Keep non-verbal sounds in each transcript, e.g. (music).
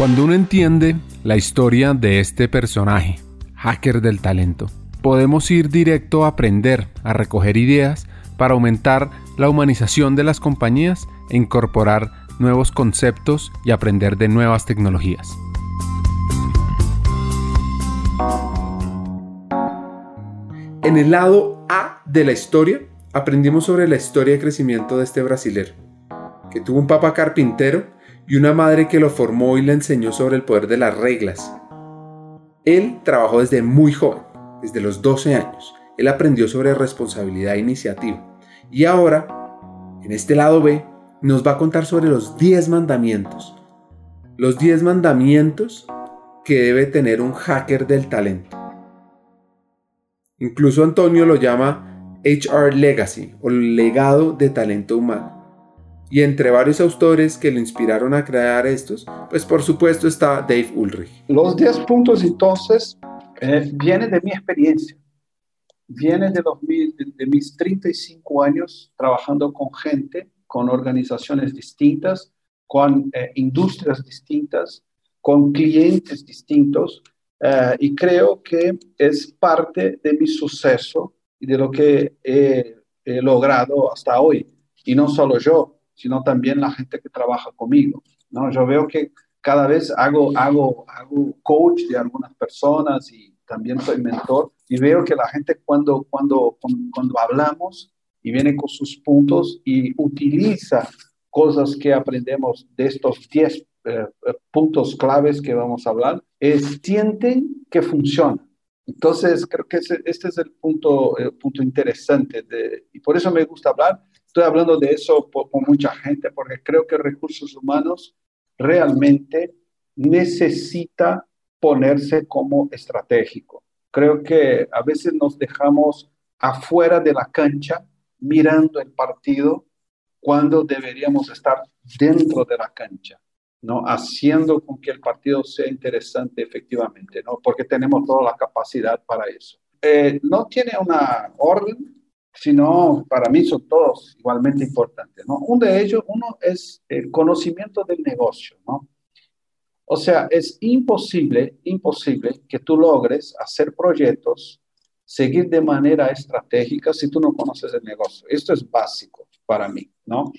Cuando uno entiende la historia de este personaje, hacker del talento, podemos ir directo a aprender, a recoger ideas para aumentar la humanización de las compañías e incorporar nuevos conceptos y aprender de nuevas tecnologías. En el lado A de la historia, aprendimos sobre la historia de crecimiento de este brasilero, que tuvo un papá carpintero y una madre que lo formó y le enseñó sobre el poder de las reglas. Él trabajó desde muy joven, desde los 12 años. Él aprendió sobre responsabilidad e iniciativa. Y ahora, en este lado B, nos va a contar sobre los 10 mandamientos. Los 10 mandamientos que debe tener un hacker del talento. Incluso Antonio lo llama HR Legacy o legado de talento humano. Y entre varios autores que lo inspiraron a crear estos, pues por supuesto está Dave Ulrich. Los 10 puntos entonces eh, vienen de mi experiencia, vienen de, de, mis 35 años trabajando con gente, con organizaciones distintas, con eh, industrias distintas, con clientes distintos, eh, y creo que es parte de mi suceso y de lo que he logrado hasta hoy. Y no solo yo, sino también la gente que trabaja conmigo. ¿no? Yo veo que cada vez hago, hago, hago coach de algunas personas y también soy mentor y veo que la gente cuando, cuando, cuando, hablamos y viene con sus puntos y utiliza cosas que aprendemos de estos 10 eh, eh, puntos claves que vamos a hablar, sienten que funciona. Entonces, creo que este es el punto, el punto interesante de, y por eso me gusta hablar Estoy hablando de eso con mucha gente porque creo que recursos humanos realmente necesita ponerse como estratégico. Creo que a veces nos dejamos afuera de la cancha mirando el partido cuando deberíamos estar dentro de la cancha, ¿no? Haciendo con que el partido sea interesante efectivamente, ¿no? Porque tenemos toda la capacidad para eso. Eh, no tiene una orden, sino para mí son todos igualmente importantes, ¿no? Uno de ellos, uno es el conocimiento del negocio, ¿no? O sea, es imposible, imposible que tú logres hacer proyectos, seguir de manera estratégica si tú no conoces el negocio. Esto es básico para mí, ¿no?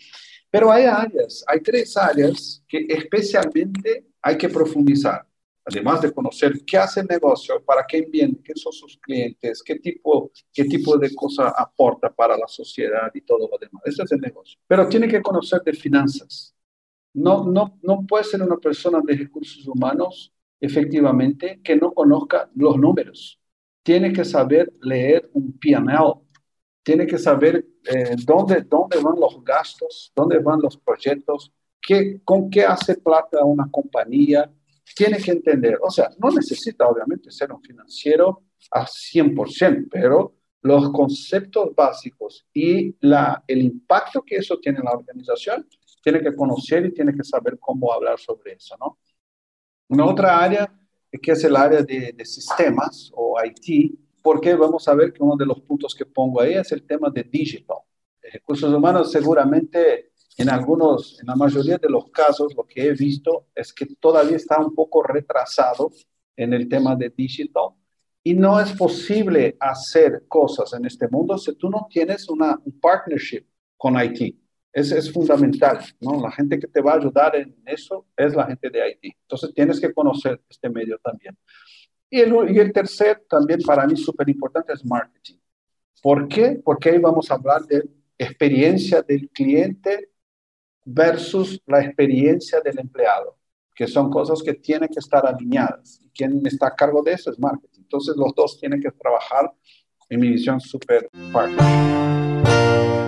Pero hay áreas, hay tres áreas que especialmente hay que profundizar además de conocer qué hace el negocio, para qué viene, qué son sus clientes, qué tipo, qué tipo de cosa aporta para la sociedad y todo lo demás. Ese es el negocio. Pero tiene que conocer de finanzas. No, no, no puede ser una persona de recursos humanos, efectivamente, que no conozca los números. Tiene que saber leer un P&L. Tiene que saber eh, dónde, dónde van los gastos, dónde van los proyectos, qué, con qué hace plata una compañía, tiene que entender, o sea, no necesita obviamente ser un financiero a 100%, pero los conceptos básicos y la, el impacto que eso tiene en la organización, tiene que conocer y tiene que saber cómo hablar sobre eso, ¿no? Una otra área que es el área de sistemas o IT, porque vamos a ver que uno de los puntos que pongo ahí es el tema de digital. Recursos humanos seguramente en algunos, en la mayoría de los casos, lo que he visto es que todavía está un poco retrasado en el tema de digital y no es posible hacer cosas en este mundo si tú no tienes una, un partnership con IT. Ese es fundamental, ¿no? La gente que te va a ayudar en eso es la gente de IT. Entonces tienes que conocer este medio también. Y el, y el tercer, también para mí súper importante, es marketing. ¿Por qué? Porque ahí vamos a hablar de experiencia del cliente versus la experiencia del empleado, que son cosas que tienen que estar alineadas. Quien está a cargo de eso es marketing. Entonces los dos tienen que trabajar en mi visión super parte.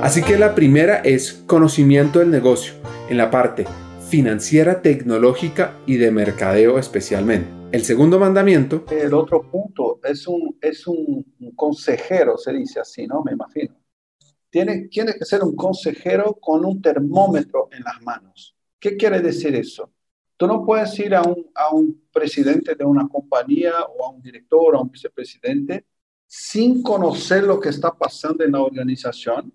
Así que la primera es conocimiento del negocio, en la parte financiera, tecnológica y de mercadeo especialmente. El segundo mandamiento. El otro punto es un, es un consejero, se dice así, ¿no? Me imagino tiene, tiene que ser un consejero con un termómetro en las manos. ¿Qué quiere decir eso? Tú no puedes ir a un, a un presidente de una compañía o a un director o a un vicepresidente sin conocer lo que está pasando en la organización,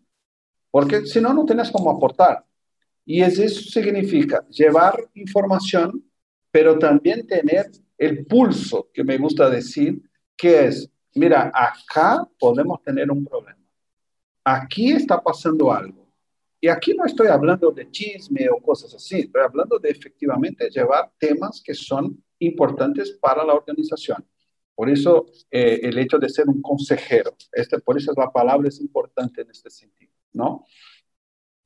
porque si no, no tienes cómo aportar. Y eso significa llevar información pero también tener el pulso, que me gusta decir, que es, mira, acá podemos tener un problema. Aquí está pasando algo. Y aquí no estoy hablando de chisme o cosas así, estoy hablando de efectivamente llevar temas que son importantes para la organización. Por eso eh, el hecho de ser un consejero, este, por eso la palabra es importante en este sentido, ¿no?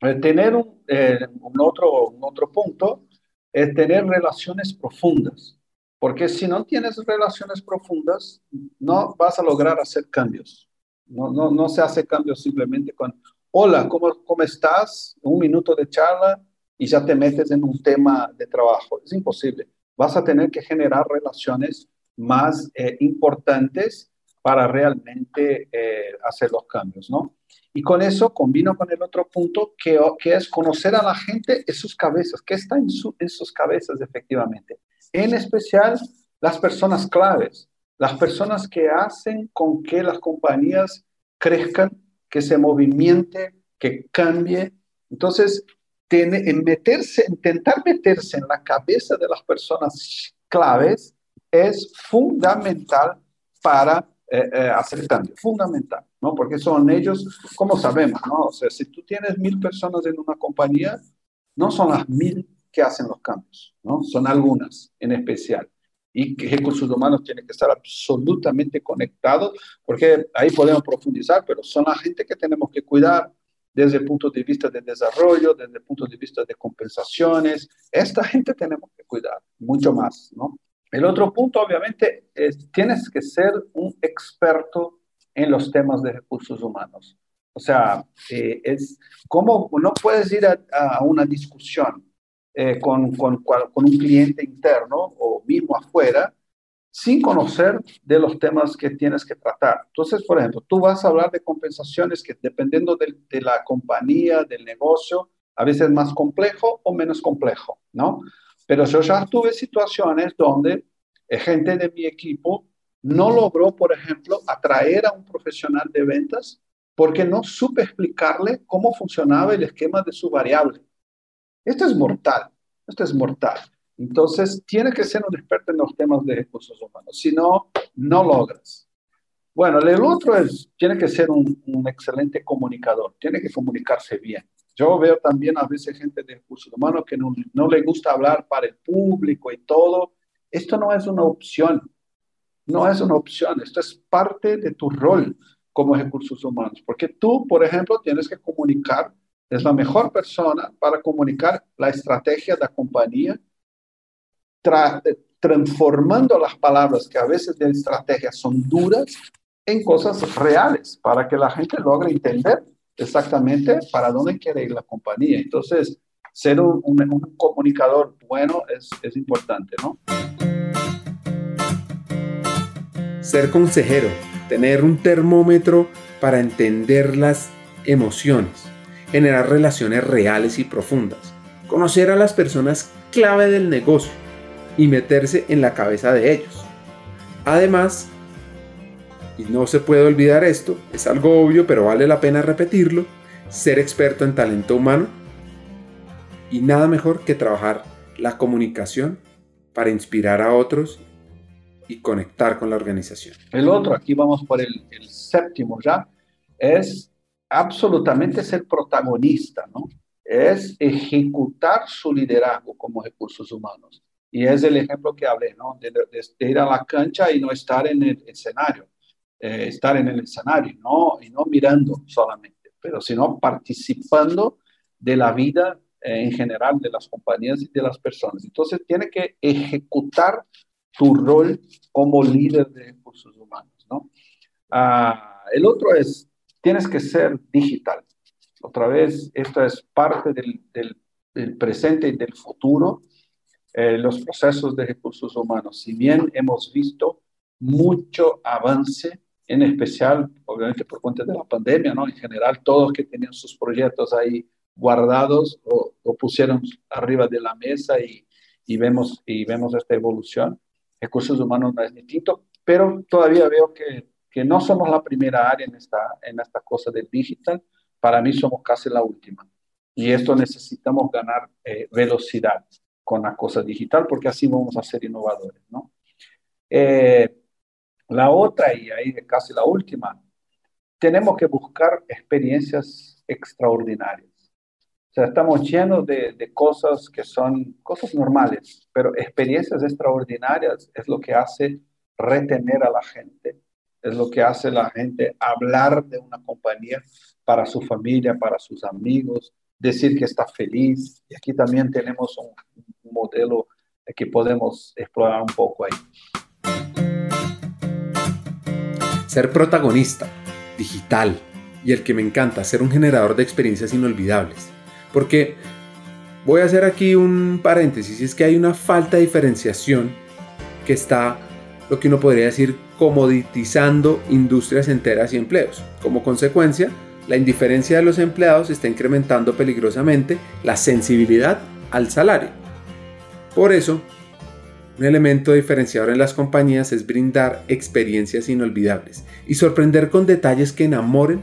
Eh, tener un, eh, un, otro, un otro punto es tener relaciones profundas, porque si no tienes relaciones profundas, no vas a lograr hacer cambios. No, no, no se hace cambios simplemente con, hola, ¿cómo, ¿cómo estás? Un minuto de charla y ya te metes en un tema de trabajo. Es imposible. Vas a tener que generar relaciones más eh, importantes para realmente eh, hacer los cambios, ¿no? Y con eso combino con el otro punto, que, es conocer a la gente en sus cabezas, qué está en sus cabezas efectivamente. En especial las personas claves, las personas que hacen con que las compañías crezcan, que se movimente, que cambie. Entonces, tiene, en meterse, intentar meterse en la cabeza de las personas claves es fundamental para eh, eh, hacer cambio, fundamental, ¿no? Porque son ellos, como sabemos, ¿no? O sea, si tú tienes mil personas en una compañía, no son las mil que hacen los cambios, ¿no? Son algunas en especial. Y que recursos humanos tienen que estar absolutamente conectados, porque ahí podemos profundizar, pero son la gente que tenemos que cuidar desde el punto de vista de desarrollo, desde el punto de vista de compensaciones. Esta gente tenemos que cuidar mucho más, ¿no? El otro punto, obviamente, es tienes que ser un experto en los temas de recursos humanos. O sea, eh, es como no puedes ir a, una discusión eh, con, con, con, un cliente interno o mismo afuera sin conocer de los temas que tienes que tratar. Entonces, por ejemplo, tú vas a hablar de compensaciones que dependiendo de, de la compañía, del negocio, a veces más complejo o menos complejo, ¿no? Pero yo ya tuve situaciones donde gente de mi equipo no logró, por ejemplo, atraer a un profesional de ventas porque no supe explicarle cómo funcionaba el esquema de su variable. Esto es mortal, esto es mortal. Entonces, tiene que ser un experto en los temas de recursos humanos, si no, no logras. Bueno, el otro es, tiene que ser un, excelente comunicador, tiene que comunicarse bien. Yo veo también a veces gente de recursos humanos que no, no le gusta hablar para el público y todo. Esto no es una opción, no es una opción, esto es parte de tu rol como recursos humanos, porque tú, por ejemplo, tienes que comunicar, es la mejor persona para comunicar la estrategia de la compañía, transformando las palabras que a veces de estrategia son duras en cosas reales, para que la gente logre entender exactamente para dónde quiere ir la compañía. Entonces, ser un, comunicador bueno es, es importante, ¿no? Ser consejero, tener un termómetro para entender las emociones, generar relaciones reales y profundas, conocer a las personas clave del negocio y meterse en la cabeza de ellos. Además, y no se puede olvidar esto, es algo obvio pero vale la pena repetirlo, ser experto en talento humano y nada mejor que trabajar la comunicación para inspirar a otros y conectar con la organización. El otro, aquí vamos por el, séptimo ya, es absolutamente ser protagonista, ¿no? Es ejecutar su liderazgo como recursos humanos. Y es el ejemplo que hablé, ¿no? De, ir a la cancha y no estar en el escenario, eh, estar en el escenario, ¿no? Y no mirando solamente, pero sino participando de la vida eh, en general de las compañías y de las personas. Entonces, tiene que ejecutar tu rol como líder de recursos humanos, ¿no? Ah, el otro es, tienes que ser digital. Otra vez, esto es parte del, del, presente y del futuro. Eh, los procesos de recursos humanos, si bien hemos visto mucho avance, en especial, obviamente por cuenta de la pandemia, ¿no? En general, todos que tenían sus proyectos ahí guardados o, o pusieron arriba de la mesa y, y, vemos, y vemos esta evolución recursos humanos no es distinto, pero todavía veo que, que no somos la primera área en esta, en esta cosa del digital. Para mí somos casi la última. Y esto necesitamos ganar eh, velocidad con la cosa digital, porque así vamos a ser innovadores, ¿no? Eh, la otra, y ahí casi la última, tenemos que buscar experiencias extraordinarias. O sea, estamos llenos de, de, cosas que son cosas normales, pero experiencias extraordinarias es lo que hace retener a la gente, es lo que hace la gente hablar de una compañía para su familia, para sus amigos, decir que está feliz. Y aquí también tenemos un, modelo que podemos explorar un poco ahí. Ser protagonista, digital y el que me encanta, ser un generador de experiencias inolvidables. Porque voy a hacer aquí un paréntesis, es que hay una falta de diferenciación que está, lo que uno podría decir, comoditizando industrias enteras y empleos. Como consecuencia, la indiferencia de los empleados está incrementando peligrosamente la sensibilidad al salario. Por eso, un elemento diferenciador en las compañías es brindar experiencias inolvidables y sorprender con detalles que enamoren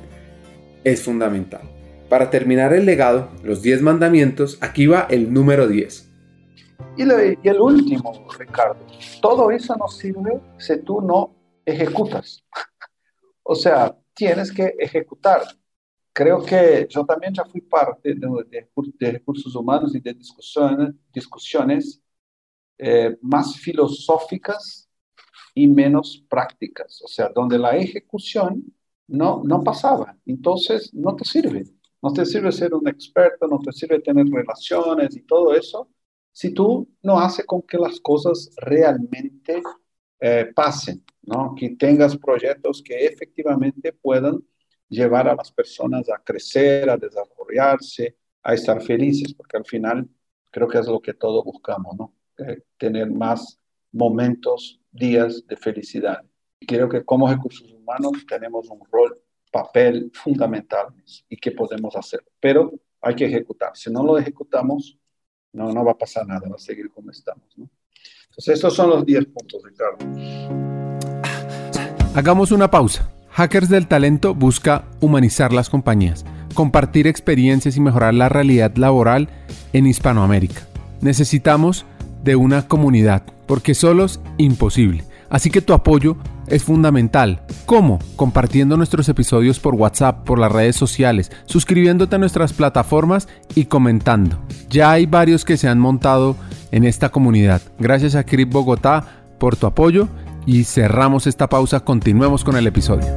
es fundamental. Para terminar el legado, los 10 mandamientos, aquí va el número 10. Y, el último, Ricardo, todo eso no sirve si tú no ejecutas. (laughs) o sea, tienes que ejecutar. Creo que yo también ya fui parte de, recursos humanos y de discusiones, discusiones eh, más filosóficas y menos prácticas, o sea, donde la ejecución no, no pasaba. Entonces, no te sirve. No te sirve ser un experto, no te sirve tener relaciones y todo eso, si tú no haces con que las cosas realmente eh, pasen, ¿no? Que tengas proyectos que efectivamente puedan llevar a las personas a crecer, a desarrollarse, a estar felices, porque al final creo que es lo que todos buscamos, ¿no? Eh, tener más momentos, días de felicidad. Creo que como recursos humanos tenemos un rol papel fundamental y que podemos hacer, pero hay que ejecutar. Si no lo ejecutamos, no, no va a pasar nada, va a seguir como estamos. ¿no? Estos son los 10 puntos, Ricardo. Hagamos una pausa. Hackers del Talento busca humanizar las compañías, compartir experiencias y mejorar la realidad laboral en Hispanoamérica. Necesitamos de una comunidad, porque solos imposible. Así que tu apoyo es fundamental. ¿Cómo? Compartiendo nuestros episodios por WhatsApp, por las redes sociales, suscribiéndote a nuestras plataformas y comentando. Ya hay varios que se han montado en esta comunidad. Gracias a Crip Bogotá por tu apoyo y cerramos esta pausa. Continuemos con el episodio.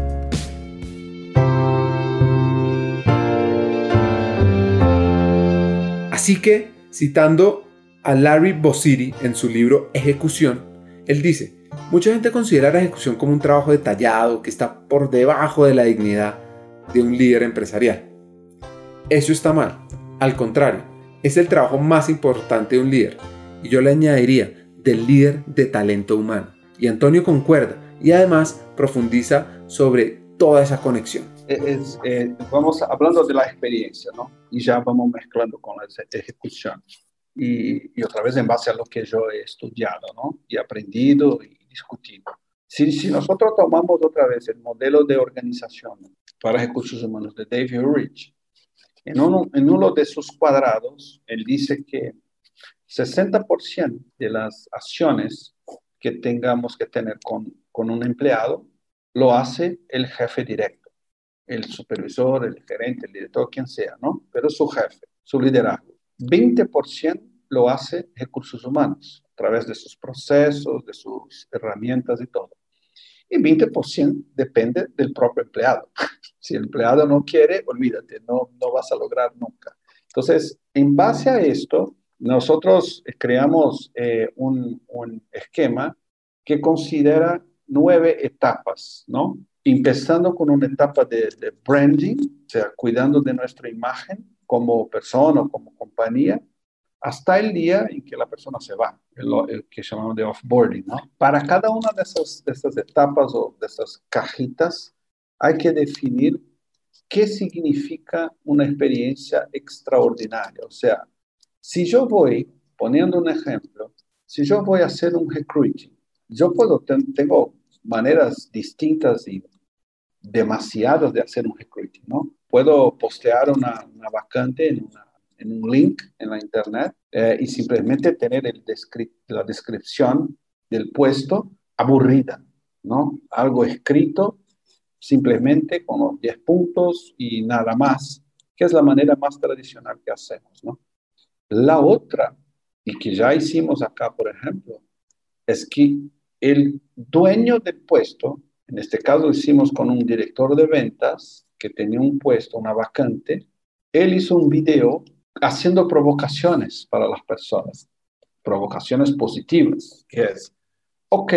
Así que, citando a Larry Bossidy en su libro Ejecución, él dice, Mucha gente considera la ejecución como un trabajo detallado que está por debajo de la dignidad de un líder empresarial. Eso está mal. Al contrario, es el trabajo más importante de un líder. Y yo le añadiría del líder de talento humano. Y Antonio concuerda y además profundiza sobre toda esa conexión. Eh, vamos hablando de la experiencia, ¿no? Y ya vamos mezclando con la ejecución. Y, y, otra vez en base a lo que yo he estudiado, ¿no? Y aprendido y discutido. Si, si nosotros tomamos otra vez el modelo de organización para recursos humanos de David Rich, en uno, en uno de sus cuadrados, él dice que 60% de las acciones que tengamos que tener con, con un empleado lo hace el jefe directo, el supervisor, el gerente, el director, quien sea, ¿no? Pero su jefe, su liderazgo. 20% lo hace recursos humanos a través de sus procesos, de sus herramientas y todo. Y 20% depende del propio empleado. (laughs) Si el empleado no quiere, olvídate, no, no vas a lograr nunca. Entonces, en base a esto, nosotros creamos eh, un, un, esquema que considera nueve etapas, ¿no? Empezando con una etapa de, de branding, o sea, cuidando de nuestra imagen como persona o como compañía, hasta el día en que la persona se va, el, que llamamos de offboarding. ¿no? Para cada una de esas, de esas etapas o de esas cajitas, hay que definir qué significa una experiencia extraordinaria. O sea, si yo voy, poniendo un ejemplo, si yo voy a hacer un recruiting, yo puedo, tengo maneras distintas y demasiadas de hacer un recruiting, ¿no? Puedo postear una, una vacante en una en un link en la internet eh, y simplemente tener el la descripción del puesto aburrida, ¿no? Algo escrito simplemente con los 10 puntos y nada más, que es la manera más tradicional que hacemos, ¿no? La otra, y que ya hicimos acá, por ejemplo, es que el dueño del puesto, en este caso hicimos con un director de ventas que tenía un puesto, una vacante, él hizo un video haciendo provocaciones para las personas, provocaciones positivas, que es, ok,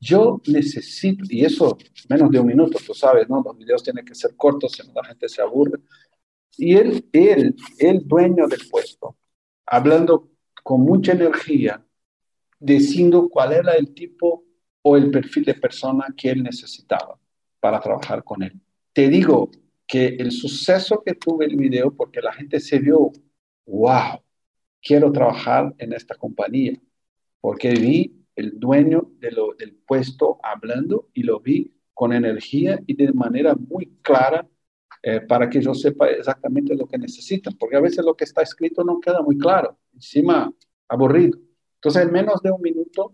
yo necesito, y eso menos de un minuto, tú sabes, ¿no? Los videos tienen que ser cortos, si no la gente se aburre. Y él, él, el dueño del puesto, hablando con mucha energía, diciendo cuál era el tipo o el perfil de persona que él necesitaba para trabajar con él. Te digo que el suceso que tuve el video, porque la gente se vio, wow, quiero trabajar en esta compañía, porque vi el dueño de lo, del puesto hablando y lo vi con energía y de manera muy clara eh, para que yo sepa exactamente lo que necesitan, porque a veces lo que está escrito no queda muy claro, encima aburrido. Entonces, en menos de un minuto,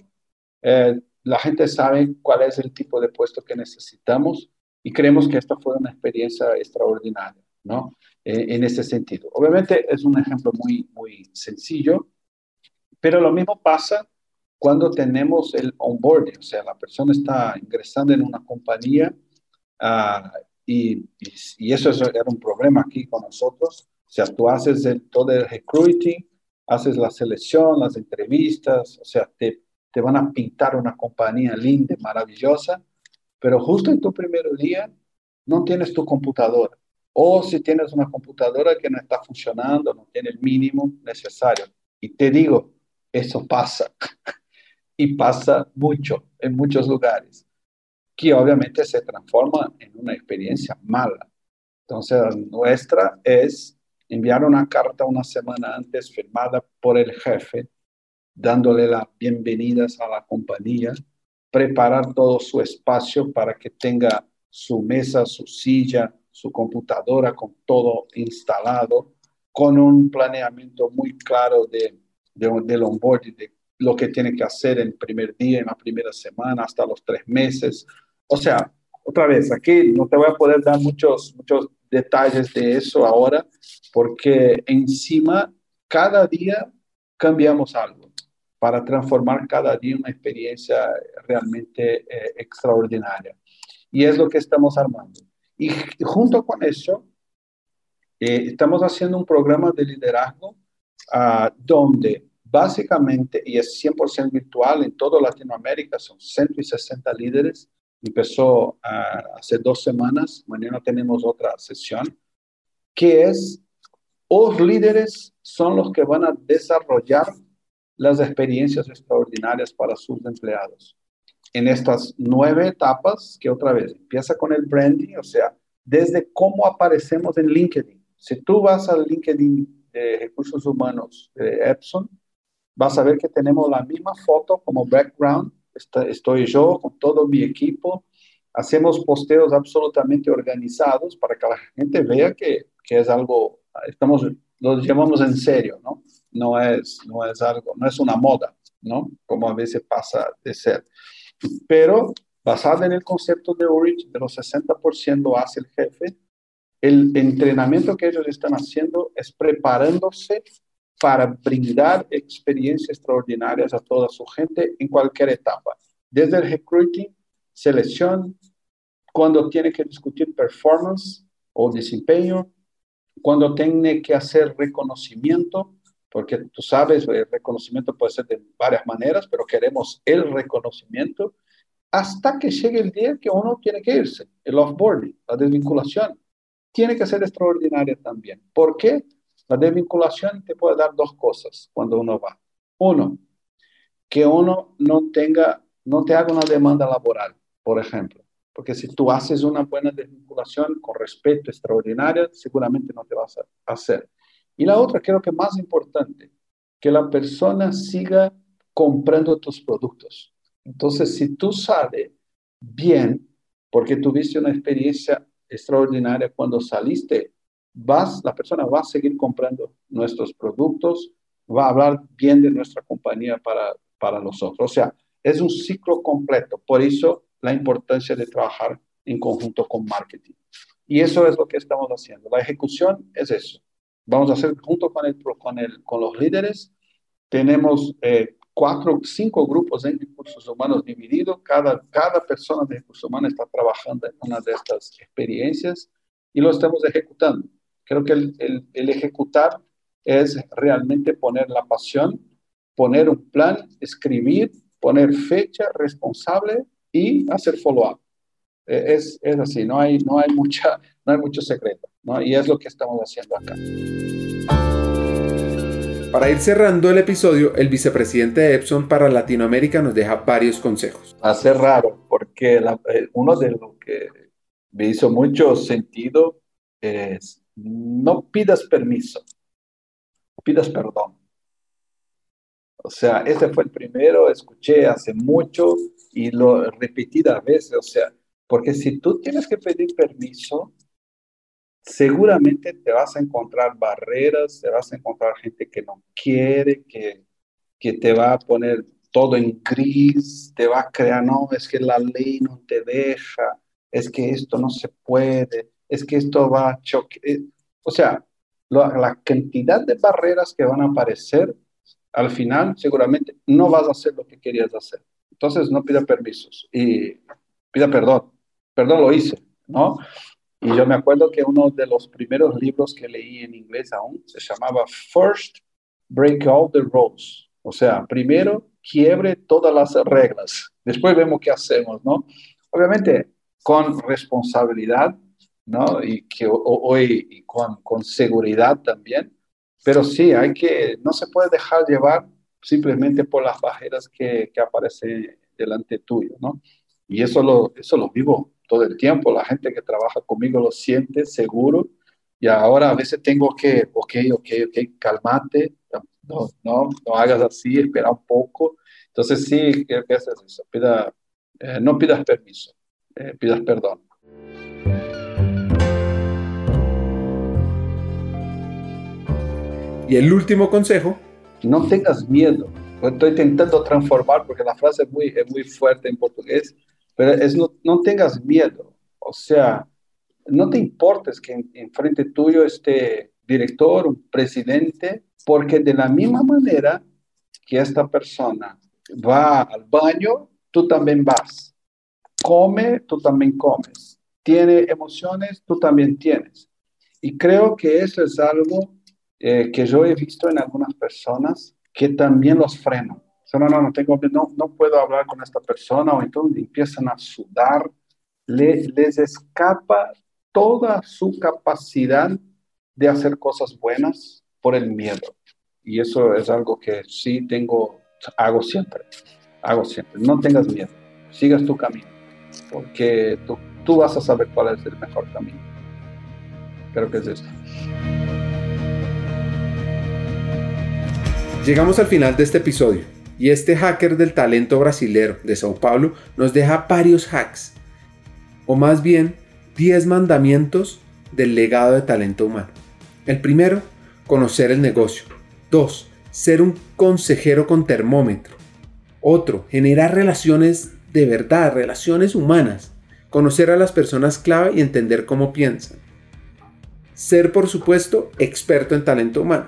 eh, la gente sabe cuál es el tipo de puesto que necesitamos y creemos que esta fue una experiencia extraordinaria, ¿no? Eh, en ese sentido. Obviamente es un ejemplo muy, muy sencillo, pero lo mismo pasa cuando tenemos el onboarding, o sea, la persona está ingresando en una compañía uh, y, y, eso era un problema aquí con nosotros. O sea, tú haces el, todo el recruiting, haces la selección, las entrevistas, o sea, te, te van a pintar una compañía linda, maravillosa, pero justo en tu primer día no tienes tu computadora. O si tienes una computadora que no está funcionando, no tiene el mínimo necesario. Y te digo, eso pasa. (laughs) y pasa mucho en muchos lugares, que obviamente se transforma en una experiencia mala. Entonces, nuestra es enviar una carta una semana antes firmada por el jefe, dándole las bienvenidas a la compañía, preparar todo su espacio para que tenga su mesa, su silla, su computadora con todo instalado, con un planeamiento muy claro de, de, del onboarding, lo que tiene que hacer en el primer día, en la primera semana, hasta los tres meses. O sea, otra vez, aquí no te voy a poder dar muchos, muchos detalles de eso ahora, porque encima cada día cambiamos algo para transformar cada día una experiencia realmente eh, extraordinaria. Y es lo que estamos armando. Y junto con eso, eh, estamos haciendo un programa de liderazgo uh, donde Básicamente, y es 100% virtual en toda Latinoamérica, son 160 líderes. Empezó ah, hace dos semanas, mañana tenemos otra sesión, que es, los líderes son los que van a desarrollar las experiencias extraordinarias para sus empleados. En estas nueve etapas, que otra vez empieza con el branding, o sea, desde cómo aparecemos en LinkedIn. Si tú vas al LinkedIn de recursos humanos de Epson, vas a ver que tenemos la misma foto como background. estoy yo con todo mi equipo. Hacemos posteos absolutamente organizados para que la gente vea que, que es algo, estamos, lo llevamos en serio, ¿no? No es, no es algo, no es una moda, ¿no? Como a veces pasa de ser. Pero basado en el concepto de Orich, de los 60% hace el jefe, el entrenamiento que ellos están haciendo es preparándose para brindar experiencias extraordinarias a toda su gente en cualquier etapa, desde el recruiting, selección, cuando tiene que discutir performance o desempeño, cuando tiene que hacer reconocimiento, porque tú sabes, el reconocimiento puede ser de varias maneras, pero queremos el reconocimiento hasta que llegue el día que uno tiene que irse, el offboarding, la desvinculación. Tiene que ser extraordinaria también. ¿Por qué? La desvinculación te puede dar dos cosas cuando uno va. Uno, que uno no tenga, no te haga una demanda laboral, por ejemplo. Porque si tú haces una buena desvinculación con respeto extraordinario, seguramente no te vas a hacer. Y la otra, creo que más importante, que la persona siga comprando tus productos. Entonces, si tú sabes bien, porque tuviste una experiencia extraordinaria cuando saliste vas, la persona va a seguir comprando nuestros productos, va a hablar bien de nuestra compañía para, para nosotros. O sea, es un ciclo completo. Por eso la importancia de trabajar en conjunto con marketing. Y eso es lo que estamos haciendo. La ejecución es eso. Vamos a hacer junto con, el, con, el, con los líderes. Tenemos eh, cuatro, cinco grupos en recursos humanos divididos. Cada, cada persona de recursos humanos está trabajando en una de estas experiencias y lo estamos ejecutando. Creo que el, el, el ejecutar es realmente poner la pasión, poner un plan, escribir, poner fecha responsable y hacer follow-up. E, es, es, así, no hay, no, hay mucha, (laughs) no hay mucho secreto, ¿no? y es lo que estamos haciendo acá. Para ir cerrando el episodio, el vicepresidente de Epson para Latinoamérica nos deja varios consejos. Hace raro, porque eh, uno de los que me hizo mucho sentido es no pidas permiso, pidas perdón. O sea, ese fue el primero, escuché hace mucho y lo repetidas veces, o sea, porque si tú tienes que pedir permiso, seguramente te vas a encontrar barreras, te vas a encontrar gente que no quiere, que, que te va a poner todo en gris, te va a crear, no, es que la ley no te deja, es que esto no se puede, es que esto va a choque. Eh, o sea, la cantidad de barreras que van a aparecer, al final seguramente no vas a hacer lo que querías hacer. Entonces no pida permisos y pida perdón. Perdón lo hice, ¿no? Y yo me acuerdo que uno de los primeros libros que leí en inglés aún se llamaba First Break All the Rules. O sea, primero quiebre todas las reglas, después vemos qué hacemos, ¿no? Obviamente con responsabilidad, ¿no? Y, que, hoy con, con seguridad también, pero sí, hay que, no se puede dejar llevar simplemente por las barreras que, que aparecen delante tuyo, ¿no? Y eso lo, eso lo vivo todo el tiempo, la gente que trabaja conmigo lo siente seguro y ahora a veces tengo que, ok, ok, ok, calmate, no, no, no hagas así, espera un poco. Entonces sí, ¿qué haces eso? Pida, eh, no pidas permiso, eh, pidas perdón. Y el último consejo. No tengas miedo. Estoy intentando transformar porque la frase es muy, es muy fuerte en portugués pero es no, no tengas miedo, o sea, no te importes que en, frente tuyo esté director, un presidente, porque de la misma manera que esta persona va al baño, tú también vas. Come, tú también comes. Tiene emociones, tú también tienes. Y creo que eso es algo eh, que yo he visto en algunas personas que también los frenan no, no, no, tengo, no, no puedo hablar con esta persona, o entonces empiezan a sudar, les escapa toda su capacidad de hacer cosas buenas por el miedo. Y eso es algo que sí tengo, hago siempre, hago siempre. No tengas miedo, sigas tu camino, porque tú, tú vas a saber cuál es el mejor camino. Creo que es esto. Llegamos al final de este episodio. Y este hacker del talento brasilero de Sao Paulo nos deja varios hacks, o más bien 10 mandamientos del legado de talento humano. El primero, conocer el negocio. 2. Ser un consejero con termómetro. Otro, generar relaciones de verdad, relaciones humanas. Conocer a las personas clave y entender cómo piensan. Ser, por supuesto, experto en talento humano.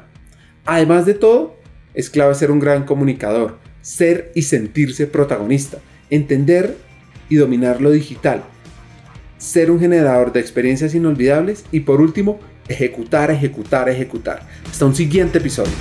Además de todo, es clave ser un gran comunicador, ser y sentirse protagonista, entender y dominar lo digital, ser un generador de experiencias inolvidables y por último, ejecutar, ejecutar, ejecutar. Hasta un siguiente episodio.